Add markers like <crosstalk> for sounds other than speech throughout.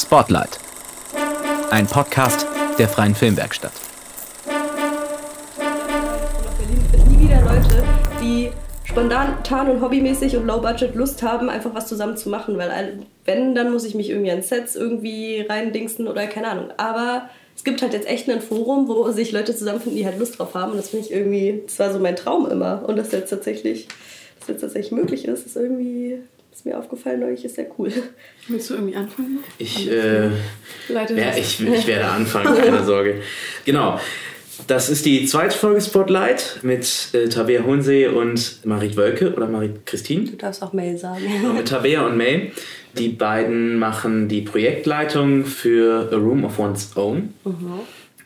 Spotlight. Ein Podcast der Freien Filmwerkstatt. nach Berlin es nie wieder Leute, die spontan und hobbymäßig und low budget Lust haben, einfach was zusammen zu machen, weil wenn, dann muss ich mich irgendwie an Sets irgendwie reindingsen oder keine Ahnung. Aber es gibt halt jetzt echt ein Forum, wo sich Leute zusammenfinden, die halt Lust drauf haben und das finde ich irgendwie, das war so mein Traum immer und dass jetzt tatsächlich, dass jetzt tatsächlich möglich ist, ist irgendwie, ist mir aufgefallen neulich, ist sehr cool. Willst du irgendwie anfangen? Ich, äh, ja, ich, ich werde anfangen, <laughs> keine Sorge. Genau. Das ist die zweite Folge Spotlight mit äh, Tabea Hohensee und Marit Wölke oder Marit Christine. Du darfst auch Mail sagen. Und mit Tabea und May. Die beiden machen die Projektleitung für A Room of One's Own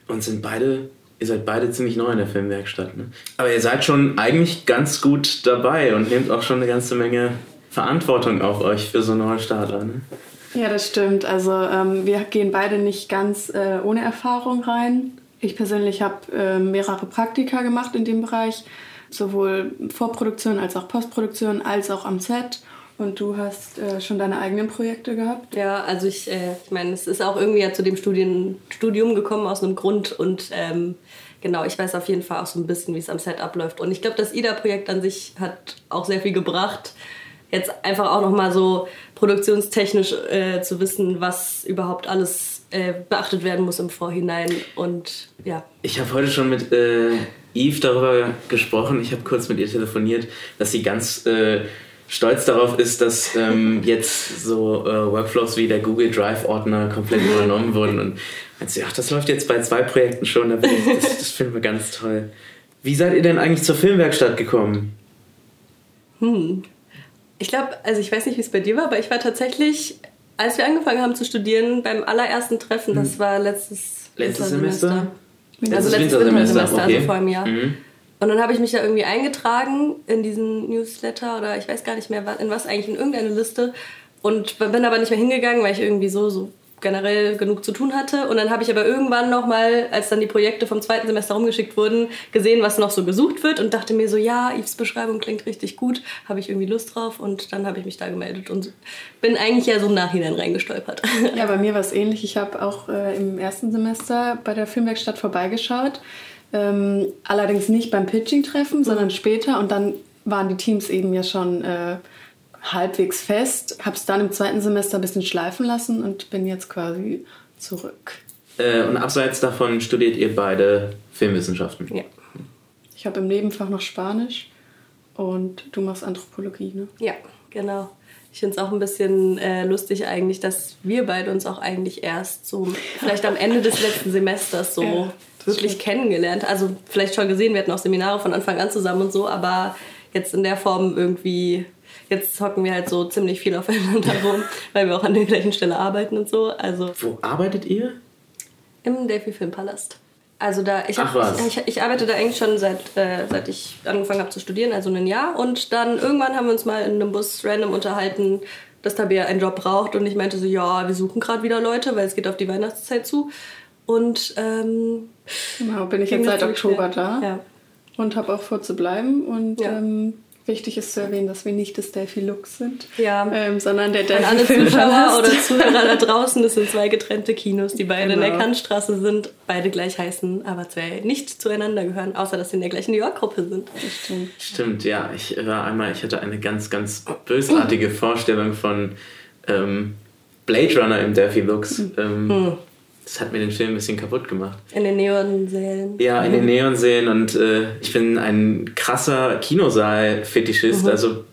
und sind beide, ihr seid beide ziemlich neu in der Filmwerkstatt. Ne? Aber ihr seid schon eigentlich ganz gut dabei und nehmt auch schon eine ganze Menge Verantwortung auf euch für so Neustarter. Ne? Ja, das stimmt. Also ähm, wir gehen beide nicht ganz äh, ohne Erfahrung rein. Ich persönlich habe äh, mehrere Praktika gemacht in dem Bereich, sowohl Vorproduktion als auch Postproduktion, als auch am Set. Und du hast äh, schon deine eigenen Projekte gehabt. Ja, also ich, äh, ich meine, es ist auch irgendwie ja zu dem Studien, Studium gekommen aus einem Grund und ähm, genau, ich weiß auf jeden Fall auch so ein bisschen, wie es am Set abläuft. Und ich glaube, das IDA-Projekt an sich hat auch sehr viel gebracht. Jetzt einfach auch nochmal so produktionstechnisch äh, zu wissen, was überhaupt alles äh, beachtet werden muss im Vorhinein. Und ja, Ich habe heute schon mit äh, Eve darüber gesprochen. Ich habe kurz mit ihr telefoniert, dass sie ganz äh, stolz darauf ist, dass ähm, jetzt so äh, Workflows wie der Google Drive-Ordner komplett <laughs> übernommen wurden. Und meint sie, ach, das läuft jetzt bei zwei Projekten schon. Das, das finden wir ganz toll. Wie seid ihr denn eigentlich zur Filmwerkstatt gekommen? Ich glaube, also ich weiß nicht, wie es bei dir war, aber ich war tatsächlich, als wir angefangen haben zu studieren, beim allerersten Treffen, das war letztes, Hm. Letztes Wintersemester. Semester? Also Letztes Wintersemester, Wintersemester, okay. also vor einem Jahr. Mhm. Und dann habe ich mich da irgendwie eingetragen in diesen Newsletter oder ich weiß gar nicht mehr, in was eigentlich, in irgendeine Liste. Und bin aber nicht mehr hingegangen, weil ich irgendwie so, so generell genug zu tun hatte. Und dann habe ich aber irgendwann nochmal, als dann die Projekte vom zweiten Semester rumgeschickt wurden, gesehen, was noch so gesucht wird und dachte mir so, ja, Yves Beschreibung klingt richtig gut, habe ich irgendwie Lust drauf und dann habe ich mich da gemeldet und bin eigentlich ja so im Nachhinein reingestolpert. Ja, bei mir war es ähnlich. Ich habe auch äh, im ersten Semester bei der Filmwerkstatt vorbeigeschaut. Ähm, allerdings nicht beim Pitching-Treffen, sondern später. Und dann waren die Teams eben ja schon äh, halbwegs fest. Habe es dann im zweiten Semester ein bisschen schleifen lassen und bin jetzt quasi zurück. Äh, und abseits davon studiert ihr beide Filmwissenschaften. ja. Ich habe im Nebenfach noch Spanisch und du machst Anthropologie, ne? Ja, genau. Ich finde es auch ein bisschen äh, lustig eigentlich, dass wir beide uns auch eigentlich erst so <laughs> vielleicht am Ende des letzten Semesters so Ja, wirklich stimmt. kennengelernt. Also vielleicht schon gesehen, wir hatten auch Seminare von Anfang an zusammen und so, aber jetzt in der Form irgendwie, jetzt hocken wir halt so ziemlich viel aufeinander rum, weil wir auch an der gleichen Stelle arbeiten und so. Also Wo arbeitet ihr? im Delphi Filmpalast. Also da, ich, Ach hab, was. ich, ich arbeite da eigentlich schon seit, äh, seit ich angefangen habe zu studieren, also ein Jahr. Und dann irgendwann haben wir uns mal in einem Bus random unterhalten, dass Tabea einen Job braucht. Und ich meinte so, ja, wir suchen gerade wieder Leute, weil es geht auf die Weihnachtszeit zu. Und ähm, Genau, bin ich jetzt seit Oktober da Ja. und habe auch vor zu bleiben. Und Ja. ähm, wichtig ist zu erwähnen, dass wir nicht das Delphi Lux sind, Ja. ähm, sondern der An Delphi alle Zuschauer oder <laughs> Zuhörer da draußen, das sind zwei getrennte Kinos, die beide in der Genau. Kantstraße sind, beide gleich heißen, aber zwei nicht zueinander gehören, außer dass sie in der gleichen New York-Gruppe sind. Stimmt. Stimmt, ja. Ich war einmal, ich hatte eine ganz, ganz bösartige <laughs> Vorstellung von ähm, Blade Runner im Delphi Lux. Ähm, Das hat mir den Film ein bisschen kaputt gemacht. In den Neonsälen. Ja, in den Neonsälen und äh, ich bin ein krasser Kinosaal-Fetischist. Also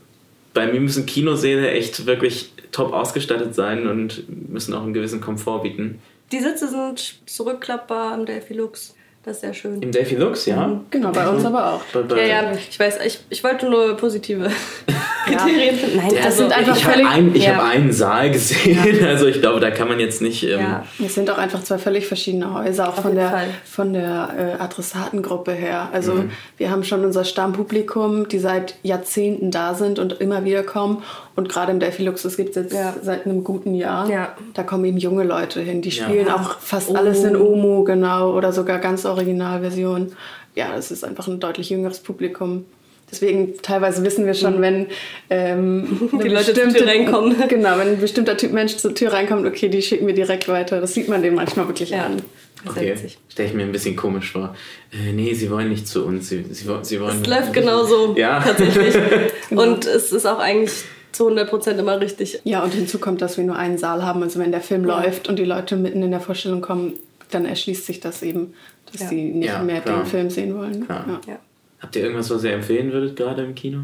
bei mir müssen Kinosäle echt wirklich top ausgestattet sein und müssen auch einen gewissen Komfort bieten. Die Sitze sind zurückklappbar im Delphi Lux. Das ist sehr schön. Im Delphi Lux, ja. Genau, bei uns aber auch. Bei, bei, Ja, ja, ich weiß, ich, ich wollte nur positive <laughs> Kriterien finden. Nein, Das also, sind einfach ich habe völlig- ein, ich ja. hab einen Saal gesehen, <laughs> also ich glaube, da kann man jetzt nicht. Ähm, ja. Es sind auch einfach zwei völlig verschiedene Häuser, auch von der, Fall. von der äh, Adressatengruppe her. Also Mhm. wir haben schon unser Stammpublikum, die seit Jahrzehnten da sind und immer wieder kommen. Und gerade im Delphi Lux, das gibt es jetzt Ja. seit einem guten Jahr. Ja. Da kommen eben junge Leute hin. Die Ja. spielen Ja. auch fast Omo. alles in Omo, genau, oder sogar ganz Originalversion. Ja, es ist einfach ein deutlich jüngeres Publikum. Deswegen teilweise wissen wir schon, wenn ähm, <laughs> Die Leute zur Tür reinkommen. <laughs> Genau, wenn ein bestimmter Typ Mensch zur Tür reinkommt, okay, die schicken wir direkt weiter. Das sieht man denen manchmal wirklich Ja. an. Okay, stelle ich mir ein bisschen komisch vor. Äh, nee, sie wollen nicht zu uns. Sie, sie, sie wollen. Es läuft genauso, Ja. tatsächlich. <laughs> Und es ist auch eigentlich zu 100% immer richtig. Ja, und hinzu kommt, dass wir nur einen Saal haben. Also wenn der Film läuft und die Leute mitten in der Vorstellung kommen, dann erschließt sich das eben, dass Ja. sie nicht Ja, mehr klar. den Film sehen wollen. Klar. Ja. Ja. Habt ihr irgendwas, was ihr empfehlen würdet, gerade im Kino?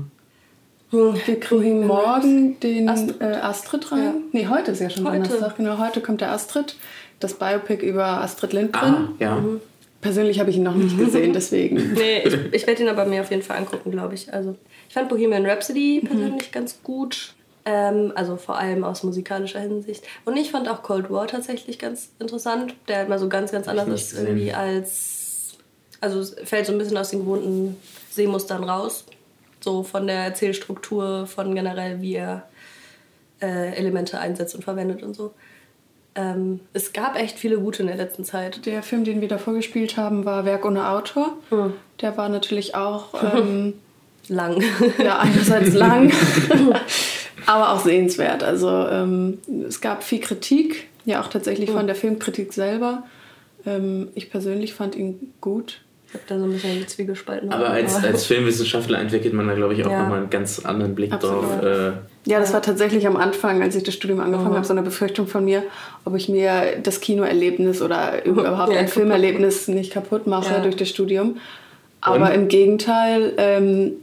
Wir kriegen morgen den Astrid. Äh, Astrid rein. Ja. Nee, heute ist ja schon Heute. Donnerstag. Genau, heute kommt der Astrid. Das Biopic über Astrid Lindgren. Ah, ja. Persönlich habe ich ihn noch nicht gesehen, deswegen. <laughs> Nee, ich, ich werde ihn aber mir auf jeden Fall angucken, glaube ich. Also, ich fand Bohemian Rhapsody persönlich ganz gut. Ähm, also vor allem aus musikalischer Hinsicht. Und ich fand auch Cold War tatsächlich ganz interessant. Der halt mal so ganz, ganz anders ist gesehen. irgendwie als. Also es fällt so ein bisschen aus den gewohnten Sehmustern raus. So von der Erzählstruktur, von generell, wie er äh, Elemente einsetzt und verwendet und so. Ähm, es gab echt viele gute in der letzten Zeit. Der Film, den wir davor gespielt haben, war Werk ohne Autor. Der war natürlich auch <laughs> ähm, Lang. ja, einerseits lang, <laughs> aber auch sehenswert. Also ähm, es gab viel Kritik, ja auch tatsächlich von der Filmkritik selber. Ähm, ich persönlich fand ihn gut. Ich habe da so ein bisschen die Zwiegespalten. Aber als, als Filmwissenschaftler entwickelt man da, glaube ich, auch Ja. nochmal einen ganz anderen Blick Absolut. drauf. Äh, Ja, das war tatsächlich am Anfang, als ich das Studium angefangen habe, so eine Befürchtung von mir, ob ich mir das Kinoerlebnis oder überhaupt Ja, ein Filmerlebnis nicht kaputt mache Ja. durch das Studium. Aber Und? im Gegenteil, ähm,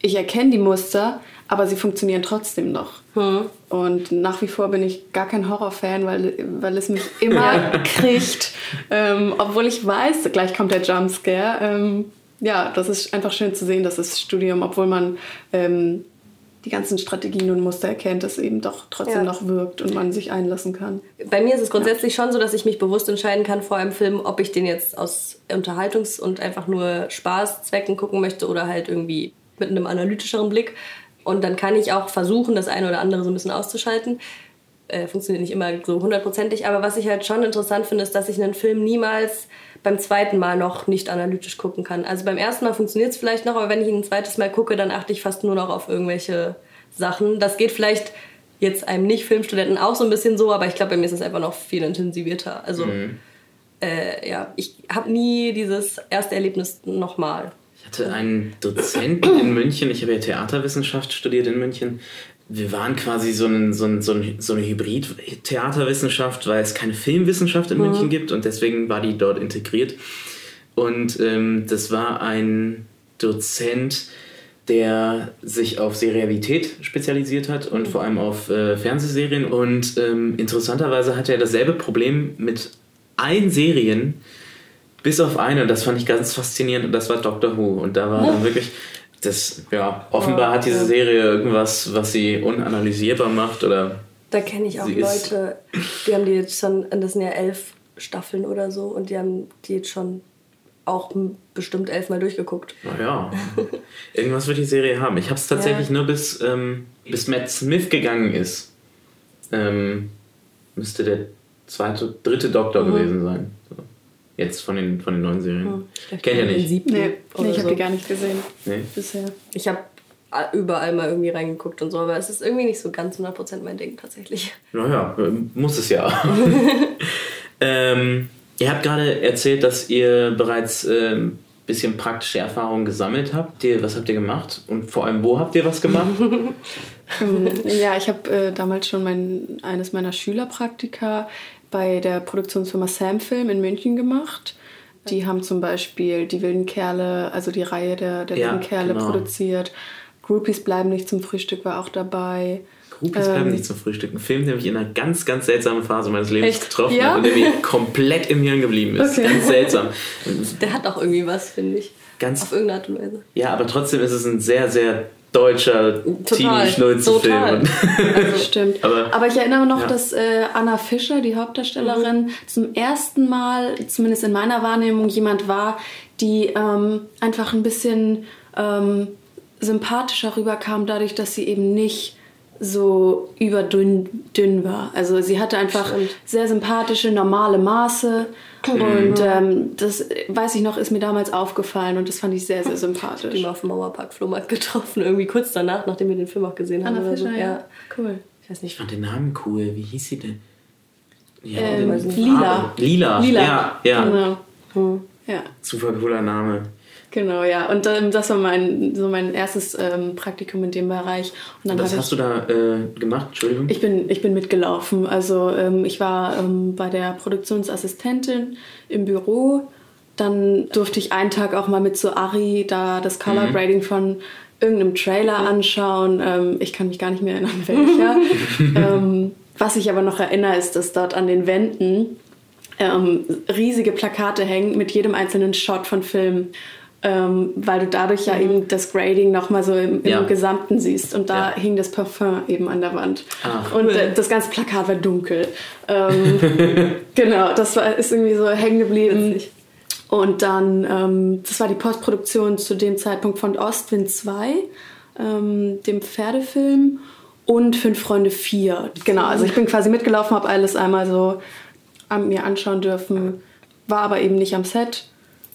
ich erkenne die Muster, aber sie funktionieren trotzdem noch. Und nach wie vor bin ich gar kein Horrorfan, weil, weil es mich immer <laughs> kriegt. Ähm, obwohl ich weiß, gleich kommt der Jumpscare. Ähm, ja, das ist einfach schön zu sehen, dass das Studium, obwohl man ähm, die ganzen Strategien und Muster erkennt, das eben doch trotzdem Ja. noch wirkt und man sich einlassen kann. Bei mir ist es grundsätzlich schon so, dass ich mich bewusst entscheiden kann vor einem Film, ob ich den jetzt aus Unterhaltungs- und einfach nur Spaßzwecken gucken möchte oder halt irgendwie mit einem analytischeren Blick. Und dann kann ich auch versuchen, das eine oder andere so ein bisschen auszuschalten. Äh, funktioniert nicht immer so hundertprozentig, aber was ich halt schon interessant finde, ist, dass ich einen Film niemals beim zweiten Mal noch nicht analytisch gucken kann. Also beim ersten Mal funktioniert es vielleicht noch, aber wenn ich ihn ein zweites Mal gucke, dann achte ich fast nur noch auf irgendwelche Sachen. Das geht vielleicht jetzt einem Nicht-Filmstudenten auch so ein bisschen so, aber ich glaube, bei mir ist es einfach noch viel intensivierter. Also äh, ja, ich habe nie dieses erste Erlebnis nochmal. Ich hatte einen Dozenten in München, ich habe ja Theaterwissenschaft studiert in München. Wir waren quasi so, ein, so, ein, so, ein, so eine Hybrid-Theaterwissenschaft, weil es keine Filmwissenschaft in München gibt und deswegen war die dort integriert. Und ähm, das war ein Dozent, der sich auf Serialität spezialisiert hat und vor allem auf äh, Fernsehserien. Und ähm, interessanterweise hatte er dasselbe Problem mit allen Serien, bis auf eine, das fand ich ganz faszinierend, und das war Doctor Who. Und da war dann wirklich, das, ja, offenbar hat diese Serie irgendwas, was sie unanalysierbar macht oder. Da kenne ich auch Leute, die haben die jetzt schon, das sind ja elf Staffeln oder so, und die haben die jetzt schon auch bestimmt elfmal durchgeguckt. Naja, irgendwas wird die Serie haben. Ich habe es tatsächlich nur bis, ähm, bis Matt Smith gegangen ist. Ähm, müsste der zweite, dritte Doktor gewesen sein. So. Jetzt von den, von den neuen Serien. Kennt ihr nicht? siebten Nee, nee ich habe so. die gar nicht gesehen Nee. bisher. Ich habe überall mal irgendwie reingeguckt und so, aber es ist irgendwie nicht so ganz 100% mein Ding tatsächlich. Naja, ähm, muss es ja. <laughs> ähm, ihr habt gerade erzählt, dass ihr bereits ein ähm, bisschen praktische Erfahrungen gesammelt habt. Ihr, was habt ihr gemacht? Und vor allem, wo habt ihr was gemacht? <laughs> <laughs> Ja, ich habe äh, damals schon mein, eines meiner Schülerpraktika bei der Produktionsfirma Sam Film in München gemacht. Die haben zum Beispiel die wilden Kerle, also die Reihe der, der Ja, wilden Kerle genau. produziert. Groupies bleiben nicht zum Frühstück war auch dabei. Groupies bleiben Ähm, nicht zum Frühstück. Ein Film, der mich in einer ganz, ganz seltsamen Phase meines Lebens Echt? getroffen Ja? hat und der mir komplett im Hirn geblieben ist. Okay. Ganz seltsam. Der hat auch irgendwie was, finde ich. Ganz, Auf irgendeine Art und Weise. ja, aber trotzdem ist es ein sehr, sehr deutscher. Teenie-Schnulzenfilm. Das <laughs> stimmt. Aber- Aber, ich erinnere noch, Ja. dass äh, Anna Fischer, die Hauptdarstellerin, zum ersten Mal, zumindest in meiner Wahrnehmung, jemand war, die ähm, einfach ein bisschen ähm, sympathischer rüberkam, dadurch, dass sie eben nicht so überdünn dünn war. Also sie hatte einfach Stimmt. sehr sympathische, normale Maße. Und ähm, das, weiß ich noch, ist mir damals aufgefallen und das fand ich sehr, sehr <laughs> die sympathisch. mal auf dem Mauerpark Flohmarkt getroffen, irgendwie kurz danach, nachdem wir den Film auch gesehen haben. Anna oder so. Fischer, ja. Cool. Ich weiß nicht. Ich fand den Namen cool. Wie hieß sie denn? Ja, Ähm, den- Lila. Lila. Lila. Ja, ja. Genau. Hm. Ja, Super cooler Name. Genau, ja. Und ähm, das war mein, so mein erstes ähm, Praktikum in dem Bereich. Und dann Was hast du da äh, gemacht? Entschuldigung. Ich bin, ich bin mitgelaufen. Also ähm, ich war ähm, bei der Produktionsassistentin im Büro. Dann durfte ich einen Tag auch mal mit zu Ari da das Color Grading von irgendeinem Trailer anschauen. Ähm, ich kann mich gar nicht mehr erinnern, <laughs> welcher. ähm, was ich aber noch erinnere, ist, dass dort an den Wänden riesige Plakate hängen mit jedem einzelnen Shot von Film. Ähm, weil du dadurch ja eben das Grading nochmal so im, im Ja. Gesamten siehst. Und da Ja. hing das Parfum eben an der Wand. Ach, und äh, das ganze Plakat war dunkel. Ähm, <laughs> genau, das war, ist irgendwie so hängen geblieben. Witzig. Und dann, ähm, das war die Postproduktion zu dem Zeitpunkt von Ostwind 2, ähm, dem Pferdefilm und Fünf Freunde 4. Genau, also ich bin quasi mitgelaufen, habe alles einmal so an mir anschauen dürfen, war aber eben nicht am Set,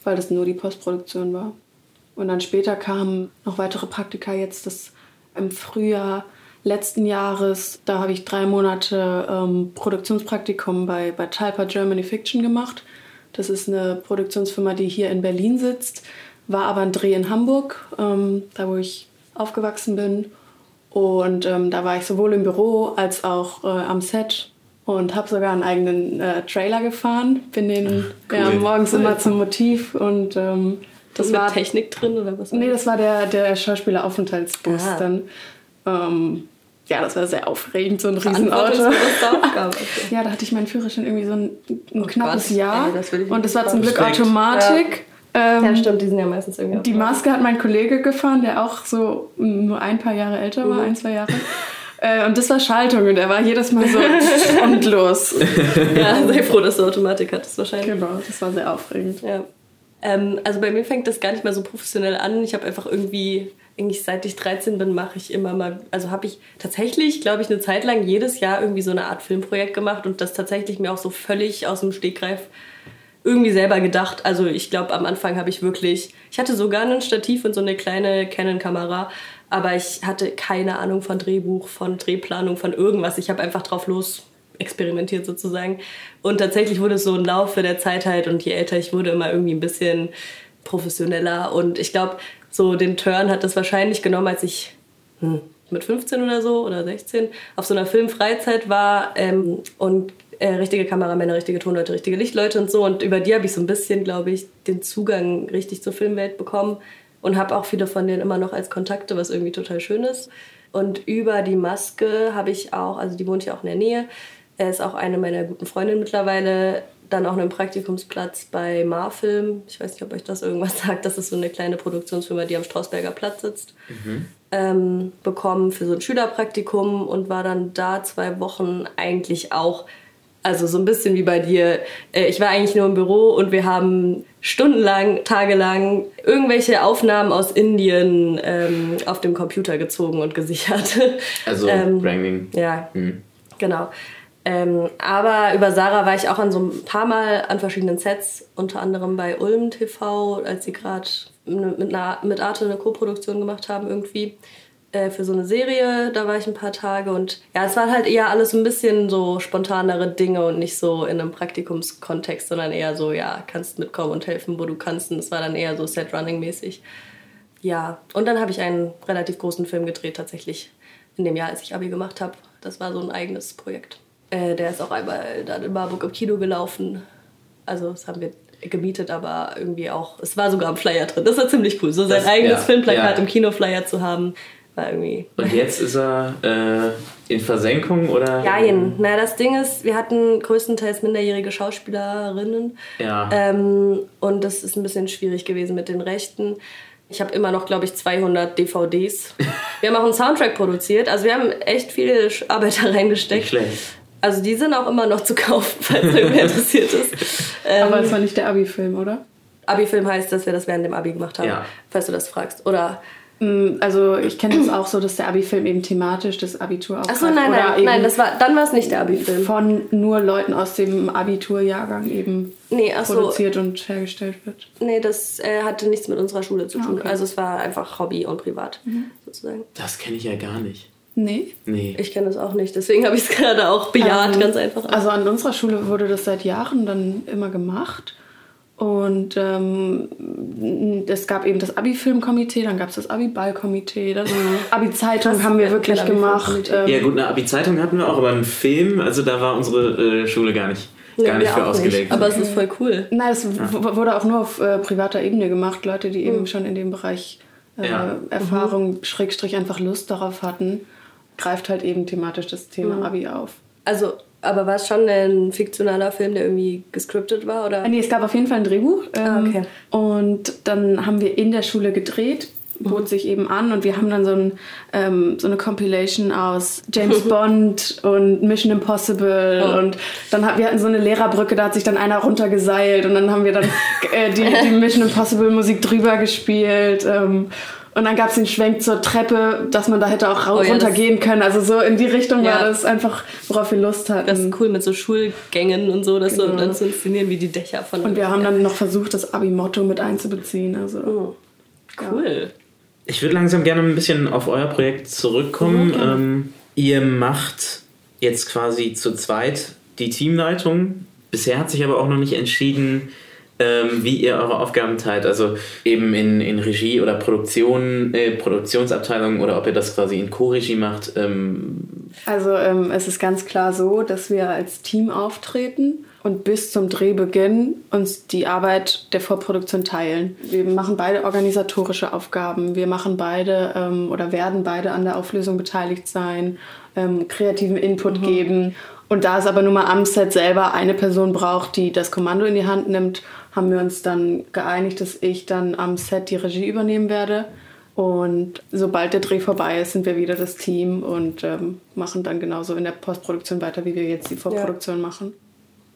weil das nur die Postproduktion war. Und dann später kamen noch weitere Praktika jetzt, das im Frühjahr letzten Jahres, da habe ich drei Monate ähm, Produktionspraktikum bei, bei Talpa Germany Fiction gemacht. Das ist eine Produktionsfirma, die hier in Berlin sitzt, war aber ein Dreh in Hamburg, ähm, da wo ich aufgewachsen bin. Und ähm, da war ich sowohl im Büro als auch äh, am Set und habe sogar einen eigenen äh, Trailer gefahren. Bin den cool. ja, morgens immer zum Motiv und ähm, Das war Technik drin oder was? Nee, das war der, der Schauspieleraufenthaltsbus Ah. dann. Ähm, ja, das war sehr aufregend, so ein Riesenauto. Okay. <laughs> Ja, da hatte ich meinen Führerschein irgendwie so ein, ein Oh knappes Gott, Jahr. ey, das will ich und das war zum Glück Respekt. Automatik. Ähm, Ja, stimmt, die sind ja meistens irgendwie die Maske hat mein Kollege gefahren, der auch so nur ein paar Jahre älter Mhm. war, ein, zwei Jahre. <laughs> Äh, und das war Schaltung und er war jedes Mal so und los. <laughs> Ja, sei froh, dass du Automatik hattest wahrscheinlich. Genau, das war sehr aufregend. Ja. Ähm, also bei mir fängt das gar nicht mal so professionell an. Ich habe einfach irgendwie, eigentlich seit ich 13 bin, mache ich immer mal, also habe ich tatsächlich, glaube ich, eine Zeit lang jedes Jahr irgendwie so eine Art Filmprojekt gemacht und das tatsächlich mir auch so völlig aus dem Stegreif irgendwie selber gedacht. Also ich glaube, am Anfang habe ich wirklich, ich hatte sogar ein Stativ und so eine kleine Canon-Kamera, aber ich hatte keine Ahnung von Drehbuch, von Drehplanung, von irgendwas. Ich habe einfach drauf los experimentiert sozusagen. Und tatsächlich wurde es so im Laufe der Zeit halt und je älter ich wurde, immer irgendwie ein bisschen professioneller. Und ich glaube, so den Turn hat das wahrscheinlich genommen, als ich hm, mit 15 oder so oder 16 auf so einer Filmfreizeit war ähm, und äh, richtige Kameramänner, richtige Tonleute, richtige Lichtleute und so. Und über die habe ich so ein bisschen, glaube ich, den Zugang richtig zur Filmwelt bekommen und habe auch viele von denen immer noch als Kontakte, was irgendwie total schön ist. Und über die Maske habe ich auch, also die wohnt ja auch in der Nähe, er ist auch eine meiner guten Freundinnen mittlerweile, dann auch einen Praktikumsplatz bei Marfilm. Ich weiß nicht, ob euch das irgendwas <laughs> sagt. Das ist so eine kleine Produktionsfirma, die am Strausberger Platz sitzt. Ähm, bekommen für so ein Schülerpraktikum und war dann da zwei Wochen eigentlich auch, also so ein bisschen wie bei dir. Äh, ich war eigentlich nur im Büro und wir haben stundenlang, tagelang irgendwelche Aufnahmen aus Indien ähm, auf dem Computer gezogen und gesichert. <laughs> Also Ähm, Wrangling. ja, Hm. Genau. Ähm, aber über Sarah war ich auch an so ein paar Mal an verschiedenen Sets, unter anderem bei Ulm TV, als sie gerade mit, einer- mit Arte eine Co-Produktion gemacht haben irgendwie äh, für so eine Serie. Da war ich ein paar Tage und ja, es waren halt eher alles so ein bisschen so spontanere Dinge und nicht so in einem Praktikumskontext, sondern eher so, ja, kannst mitkommen und helfen, wo du kannst. Und es war dann eher so Set-Running-mäßig. Ja, und dann habe ich einen relativ großen Film gedreht, tatsächlich in dem Jahr, als ich Abi gemacht habe. Das war so ein eigenes Projekt. Äh, der ist auch einmal dann in Marburg im Kino gelaufen. Also, das haben wir gemietet, aber irgendwie auch, es war sogar am Flyer drin. Das war ziemlich cool. So sein Das- eigenes ja, Filmplakat ja. im Kinoflyer zu haben, war irgendwie. Und jetzt ist er äh, in Versenkung oder? Jein. Na, das Ding ist, wir hatten größtenteils minderjährige Schauspielerinnen. Ja. Ähm, und das ist ein bisschen schwierig gewesen mit den Rechten. Ich habe immer noch, glaube ich, 200 DVDs. <laughs> Wir haben auch einen Soundtrack produziert. Also wir haben echt viel Arbeit <laughs> da Nicht reingesteckt. schlecht. Also die sind auch immer noch zu kaufen, falls irgendwer interessiert ist. <laughs> Ähm, Aber es war nicht der Abi-Film, oder? Abi-Film heißt, dass wir das während dem Abi gemacht haben, Ja. falls du das fragst. Oder Also ich kenne das auch so, dass der Abi-Film eben thematisch das Abitur aufgreift. Achso, nein, oder nein, eben nein, das war, dann war es nicht der Abi-Film. von nur Leuten aus dem Abiturjahrgang eben Nee, ach so. produziert und hergestellt wird. Nee, das äh, hatte nichts mit unserer Schule zu tun. okay. Also es war einfach Hobby und privat, sozusagen. Das kenne ich ja gar nicht. Nee. Nee. Ich kenne das auch nicht, deswegen habe ich es <laughs> gerade auch bejaht, Ähm, ganz einfach. Also an unserer Schule wurde das seit Jahren dann immer gemacht. Und ähm, es gab eben das Abi-Filmkomitee, dann gab es das Abi-Ballkomitee, das <laughs> Abi-Zeitung haben wir ja, wirklich gemacht. Ähm, Ja gut, eine Abi-Zeitung hatten wir auch, aber einen Film, also da war unsere äh, Schule gar nicht, Nee, gar nicht wir für ausgelegt. Aber es ist voll cool. Nein, es w- wurde auch nur auf äh, privater Ebene gemacht. Leute, die eben schon in dem Bereich äh, Ja. Erfahrung, Schrägstrich einfach Lust darauf hatten, greift halt eben thematisch das Thema Abi auf. Also, aber war es schon ein fiktionaler Film, der irgendwie gescriptet war? Oder? Äh, Nee, es gab auf jeden Fall ein Drehbuch. Ah, ähm, okay. Und dann haben wir in der Schule gedreht, bot sich eben an und wir haben dann so, ein, ähm, so eine Compilation aus James <laughs> Bond und Mission Impossible Oh. und dann hat, wir hatten so eine Lehrerbrücke, da hat sich dann einer runtergeseilt und dann haben wir dann <laughs> äh, die, die Mission Impossible Musik drüber gespielt. Ähm, und dann gab es den Schwenk zur Treppe, dass man da hätte auch Oh ja, runtergehen können. Also so in die Richtung Ja. war das einfach, worauf wir Lust hatten. Das ist cool mit so Schulgängen und so, das so Genau. dann zu inszenieren wie die Dächer von. und wir haben dann noch versucht, das Abi-Motto mit einzubeziehen. Also. Oh, cool. Ich würde langsam gerne ein bisschen auf euer Projekt zurückkommen. ähm, ihr macht jetzt quasi zu zweit die Teamleitung. Bisher hat sich aber auch noch nicht entschieden, ähm, wie ihr eure Aufgaben teilt. Also eben in, in Regie oder Produktion, äh, Produktionsabteilung oder ob ihr das quasi in Co-Regie macht. Ähm, Also ähm, es ist ganz klar so, dass wir als Team auftreten und bis zum Drehbeginn uns die Arbeit der Vorproduktion teilen. Wir machen beide organisatorische Aufgaben, wir machen beide ähm, oder werden beide an der Auflösung beteiligt sein, ähm, kreativen Input geben. Und da es aber nun mal am Set selber eine Person braucht, die das Kommando in die Hand nimmt, haben wir uns dann geeinigt, dass ich dann am Set die Regie übernehmen werde. Und sobald der Dreh vorbei ist, sind wir wieder das Team und ähm, machen dann genauso in der Postproduktion weiter, wie wir jetzt die Vorproduktion machen.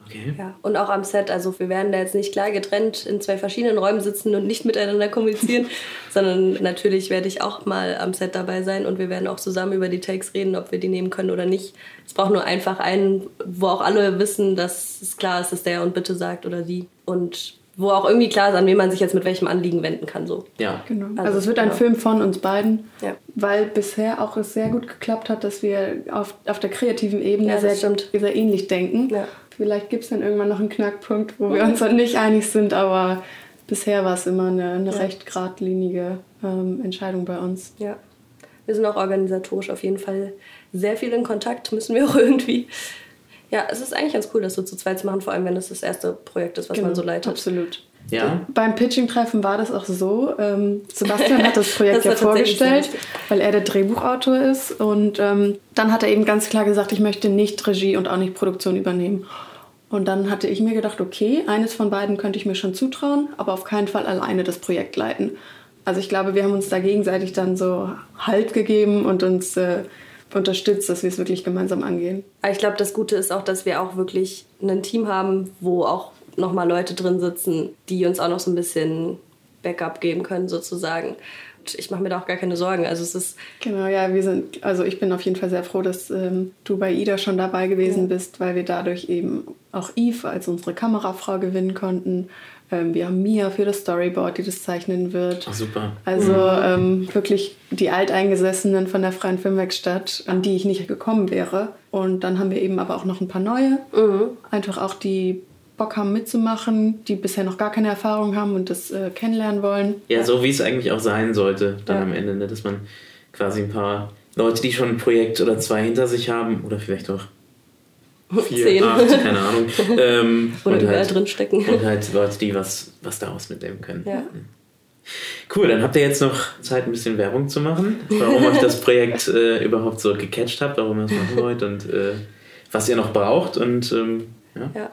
Okay. Ja, und auch am Set, also wir werden da jetzt nicht klar getrennt in zwei verschiedenen Räumen sitzen und nicht miteinander kommunizieren, <laughs> sondern natürlich werde ich auch mal am Set dabei sein und wir werden auch zusammen über die Takes reden, ob wir die nehmen können oder nicht. Es braucht nur einfach einen, wo auch alle wissen, dass es klar ist, dass der und bitte sagt oder die und wo auch irgendwie klar ist, an wen man sich jetzt mit welchem Anliegen wenden kann. So. Ja. Genau. Also, Also, es wird ein genau. Film von uns beiden, Ja. weil bisher auch es sehr gut geklappt hat, dass wir auf, auf der kreativen Ebene Ja, sehr, sehr ähnlich denken. Ja. Vielleicht gibt es dann irgendwann noch einen Knackpunkt, wo wir uns dann nicht einig sind, aber bisher war es immer eine, eine recht geradlinige ähm, Entscheidung bei uns. Ja. Wir sind auch organisatorisch auf jeden Fall sehr viel in Kontakt, müssen wir auch <laughs> irgendwie. Ja, es ist eigentlich ganz cool, das so zu zweit zu machen, vor allem wenn es das erste Projekt ist, was man so leitet. Absolut. Ja. Beim Pitching-Treffen war das auch so. Ähm, Sebastian hat das Projekt <laughs> Das ja vorgestellt, weil er der Drehbuchautor ist. Und ähm, dann hat er eben ganz klar gesagt, ich möchte nicht Regie und auch nicht Produktion übernehmen. Und dann hatte ich mir gedacht, okay, eines von beiden könnte ich mir schon zutrauen, aber auf keinen Fall alleine das Projekt leiten. Also ich glaube, wir haben uns da gegenseitig dann so Halt gegeben und uns äh, unterstützt, dass wir es wirklich gemeinsam angehen. Ich glaube, das Gute ist auch, dass wir auch wirklich ein Team haben, wo auch nochmal Leute drin sitzen, die uns auch noch so ein bisschen Backup geben können, sozusagen. Und ich mache mir da auch gar keine Sorgen. Also es ist, Genau, ja, wir sind, also ich bin auf jeden Fall sehr froh, dass ähm, du bei Ida schon dabei gewesen bist, weil wir dadurch eben auch Eve als unsere Kamerafrau gewinnen konnten. Ähm, wir haben Mia für das Storyboard, die das zeichnen wird. Ach, super. Also ähm, wirklich die Alteingesessenen von der Freien Filmwerkstatt, an die ich nicht gekommen wäre. Und dann haben wir eben aber auch noch ein paar neue. Einfach auch die Bock haben mitzumachen, die bisher noch gar keine Erfahrung haben und das äh, kennenlernen wollen. Ja, so wie es eigentlich auch sein sollte, dann Ja. am Ende, ne? dass man quasi ein paar Leute, die schon ein Projekt oder zwei hinter sich haben, oder vielleicht auch vier, Zehn. acht, keine Ahnung. <laughs> Ähm, oder und überall halt, drin stecken. Und halt Leute, die was, was daraus mitnehmen können. Ja. Cool, dann habt ihr jetzt noch Zeit, ein bisschen Werbung zu machen, warum euch das Projekt äh, überhaupt so gecatcht habt, warum ihr es machen wollt und äh, was ihr noch braucht. Und ähm, ja. Ja.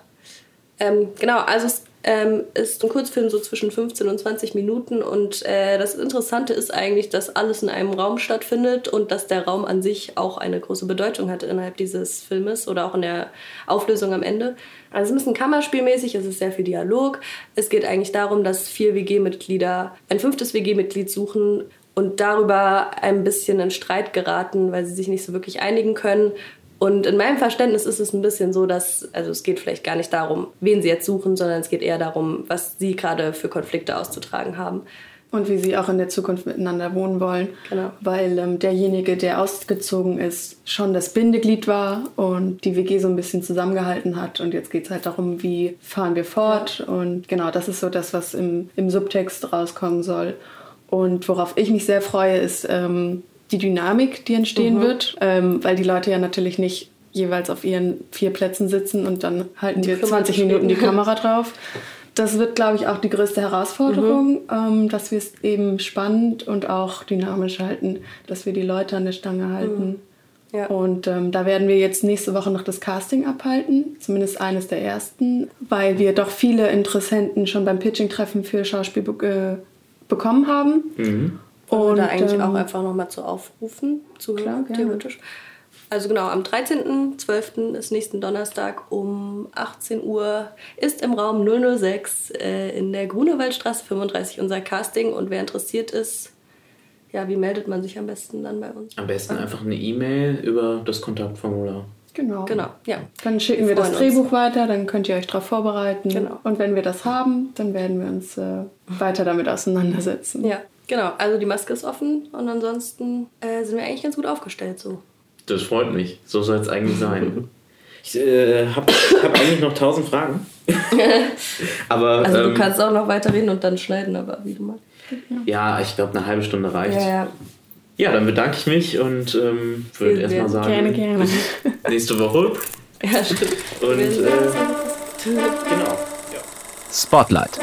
Ähm, genau, also es ähm, ist ein Kurzfilm so zwischen 15 und 20 Minuten und äh, das Interessante ist eigentlich, dass alles in einem Raum stattfindet und dass der Raum an sich auch eine große Bedeutung hat innerhalb dieses Filmes oder auch in der Auflösung am Ende. Also es ist ein bisschen kammerspielmäßig, es ist sehr viel Dialog. Es geht eigentlich darum, dass vier WG-Mitglieder ein fünftes WG-Mitglied suchen und darüber ein bisschen in Streit geraten, weil sie sich nicht so wirklich einigen können. Und in meinem Verständnis ist es ein bisschen so, dass, also es geht vielleicht gar nicht darum, wen sie jetzt suchen, sondern es geht eher darum, was sie gerade für Konflikte auszutragen haben. Und wie sie auch in der Zukunft miteinander wohnen wollen. Genau. Weil ähm, derjenige, der ausgezogen ist, schon das Bindeglied war und die WG so ein bisschen zusammengehalten hat. Und jetzt geht es halt darum, wie fahren wir fort. Ja. Und genau, das ist so das, was im, im Subtext rauskommen soll. Und worauf ich mich sehr freue, ist ähm, die Dynamik, die entstehen mhm. wird. Ähm, weil die Leute ja natürlich nicht jeweils auf ihren vier Plätzen sitzen und dann halten die wir 20 Minuten die Kamera drauf das wird, glaube ich, auch die größte Herausforderung, mhm. ähm, dass wir es eben spannend und auch dynamisch halten, dass wir die Leute an der Stange halten. Mhm. Ja. Und ähm, da werden wir jetzt nächste Woche noch das Casting abhalten, zumindest eines der ersten, weil wir doch viele Interessenten schon beim Pitching-Treffen für Schauspiel be äh, bekommen haben. Mhm. Und da eigentlich ähm, auch einfach nochmal zu aufrufen, zu klar, theoretisch. Also genau, am 13.12. ist nächsten Donnerstag um 18 Uhr ist im Raum 006 äh, in der Grunewaldstraße 35 unser Casting und wer interessiert ist, ja, wie meldet man sich am besten dann bei uns? Am besten einfach eine E-Mail über das Kontaktformular. Genau. Genau, ja. Dann schicken wir, wir das Drehbuch uns. weiter, dann könnt ihr euch darauf vorbereiten. Genau. Und wenn wir das haben, dann werden wir uns äh, weiter damit auseinandersetzen. Ja, genau. Also die Maske ist offen und ansonsten äh, sind wir eigentlich ganz gut aufgestellt so. Das freut mich. So soll es eigentlich sein. <laughs> Ich äh, habe hab eigentlich noch tausend Fragen. <laughs> aber, also du ähm, kannst auch noch weiter reden und dann schneiden, aber wie du magst. Ja, ich glaube, eine halbe Stunde reicht. Ja, ja. ja dann bedanke ich mich und ähm, würde erstmal sagen, gerne, gerne. nächste Woche. <laughs> Ja, stimmt. Und äh, genau. Ja. Spotlight.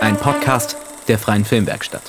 Ein Podcast der Freien Filmwerkstatt.